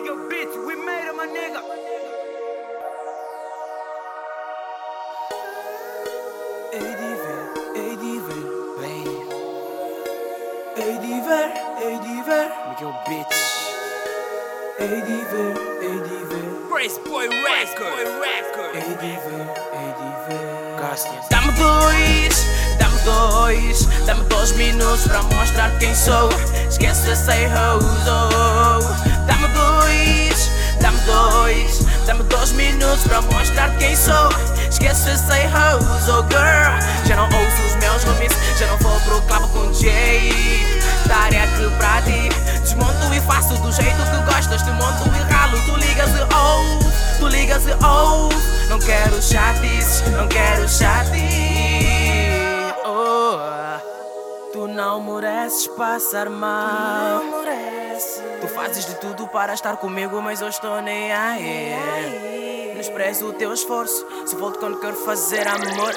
beats, we made it, my nigga. Diver, diver, diver, diver, Miguel bitch. Diver, diver, Grace Boy Record. Boy Record. ei diver, diver. Dá-me dois, dá-me dois, dá-me dois minutos pra mostrar quem sou. Esquece say hoes, oh. Dá-me Esquece say hoes, oh girl. Já não ouço os meus homies, já não vou pro club com Jay. Tarefa pra ti, desmonto e faço do jeito que gostas. Te monto e ralo, tu ligas e ouve, tu ligas e ouve. Não quero chatices, não quero chatices. Oh, tu não mereces passar mal. Tu fazes de tudo para estar comigo, mas eu estou nem aí. Desprezo o teu esforço, se volto quando quero fazer amor.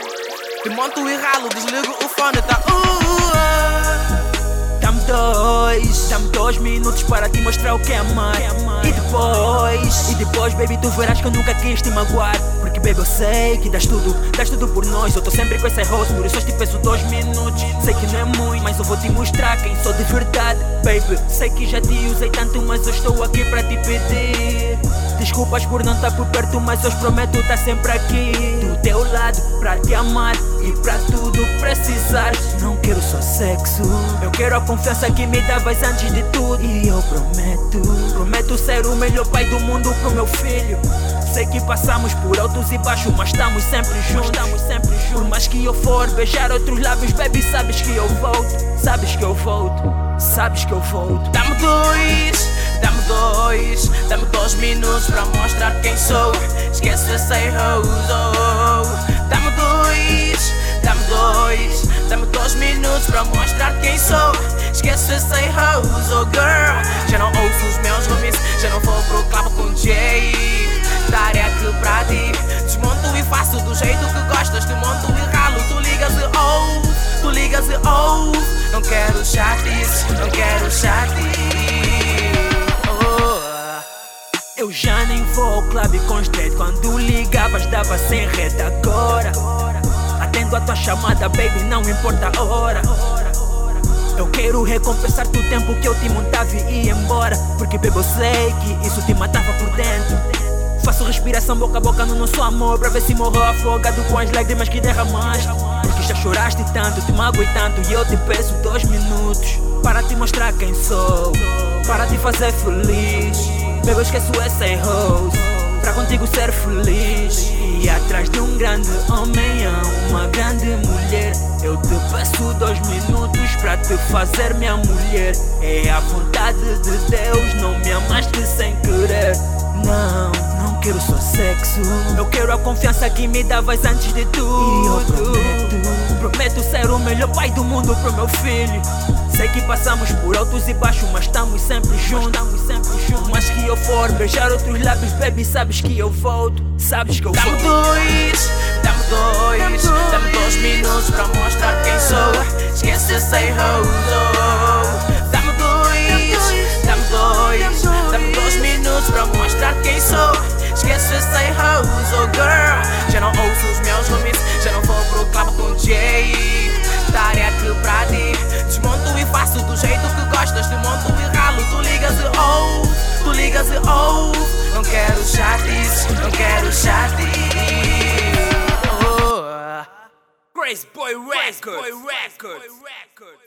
Monto e ralo, desligo o fone, tá? Uh, Dá-me dois, dá-me dois minutos para te mostrar o que é amar. E depois, e depois, baby, tu verás que eu nunca quis te magoar. Baby, eu sei que das tudo, das tudo por nós. Eu tô sempre com esse rosto, por isso te peço dois minutos. Sei que não é muito, mas eu vou te mostrar quem sou de verdade. Baby, sei que já te usei tanto, mas eu estou aqui para te pedir. Desculpas por não estar por perto, mas eu prometo estar sempre aqui. Do teu lado, pra te amar e pra tudo precisar. Não quero só sexo, eu quero a confiança que me davas antes de tudo. E eu prometo, prometo ser o melhor pai do mundo pro meu filho. Sei que passamos por altos e baixos, mas estamos sempre juntos. Estamos sempre juntos. Por mais que eu for beijar outros lábios, baby, sabes que eu volto. Sabes que eu volto, sabes que eu volto. Dá-me dois, dá-me dois, dá-me dois minutos pra mostrar quem sou. Esquece say hoes, oh. Dá-me dois, dá-me dois, dá-me dois minutos pra mostrar quem sou. Esquece say hoes, oh girl. Já não ouço os meus homies, já não vou pro club com Jay. Jeito que gostas. Te monto e ralo, tu ligas e ouve, tu ligas e ouve. Não quero chatice, não quero chatice. Oh. Eu já nem vou ao clube com os Quando ligavas dava sem rede agora Atendo a tua chamada baby, não importa a hora Eu quero recompensar-te o tempo que eu te montava e ia embora Porque baby eu sei que isso te matava por dentro Faço respiração boca a boca no nosso amor Pra ver se morro afogado com as lágrimas que derramaste Porque já choraste tanto, te magoei tanto E eu te peço dois minutos Para te mostrar quem sou Para te fazer feliz. Eu esqueço essa rose Pra contigo ser feliz. E atrás de um grande homem há uma grande mulher. Eu te peço dois minutos pra te fazer minha mulher. É a vontade de Deus, não Eu quero a confiança que me davas antes de tudo E eu prometo, prometo ser o melhor pai do mundo pro meu filho Sei que passamos por altos e baixos, mas estamos sempre juntos. Estamos sempre juntos. Mas que eu for beijar outros lábios, baby, sabes que eu volto. Sabes que eu Dá-me volto. dois, dá-me dois, dá-me dois minutos pra mostrar quem sou. Esquece say hoes, tu ligas e ouve. Não quero chatice, não quero chatice. Oh. Grace Boy Record. Boy Record.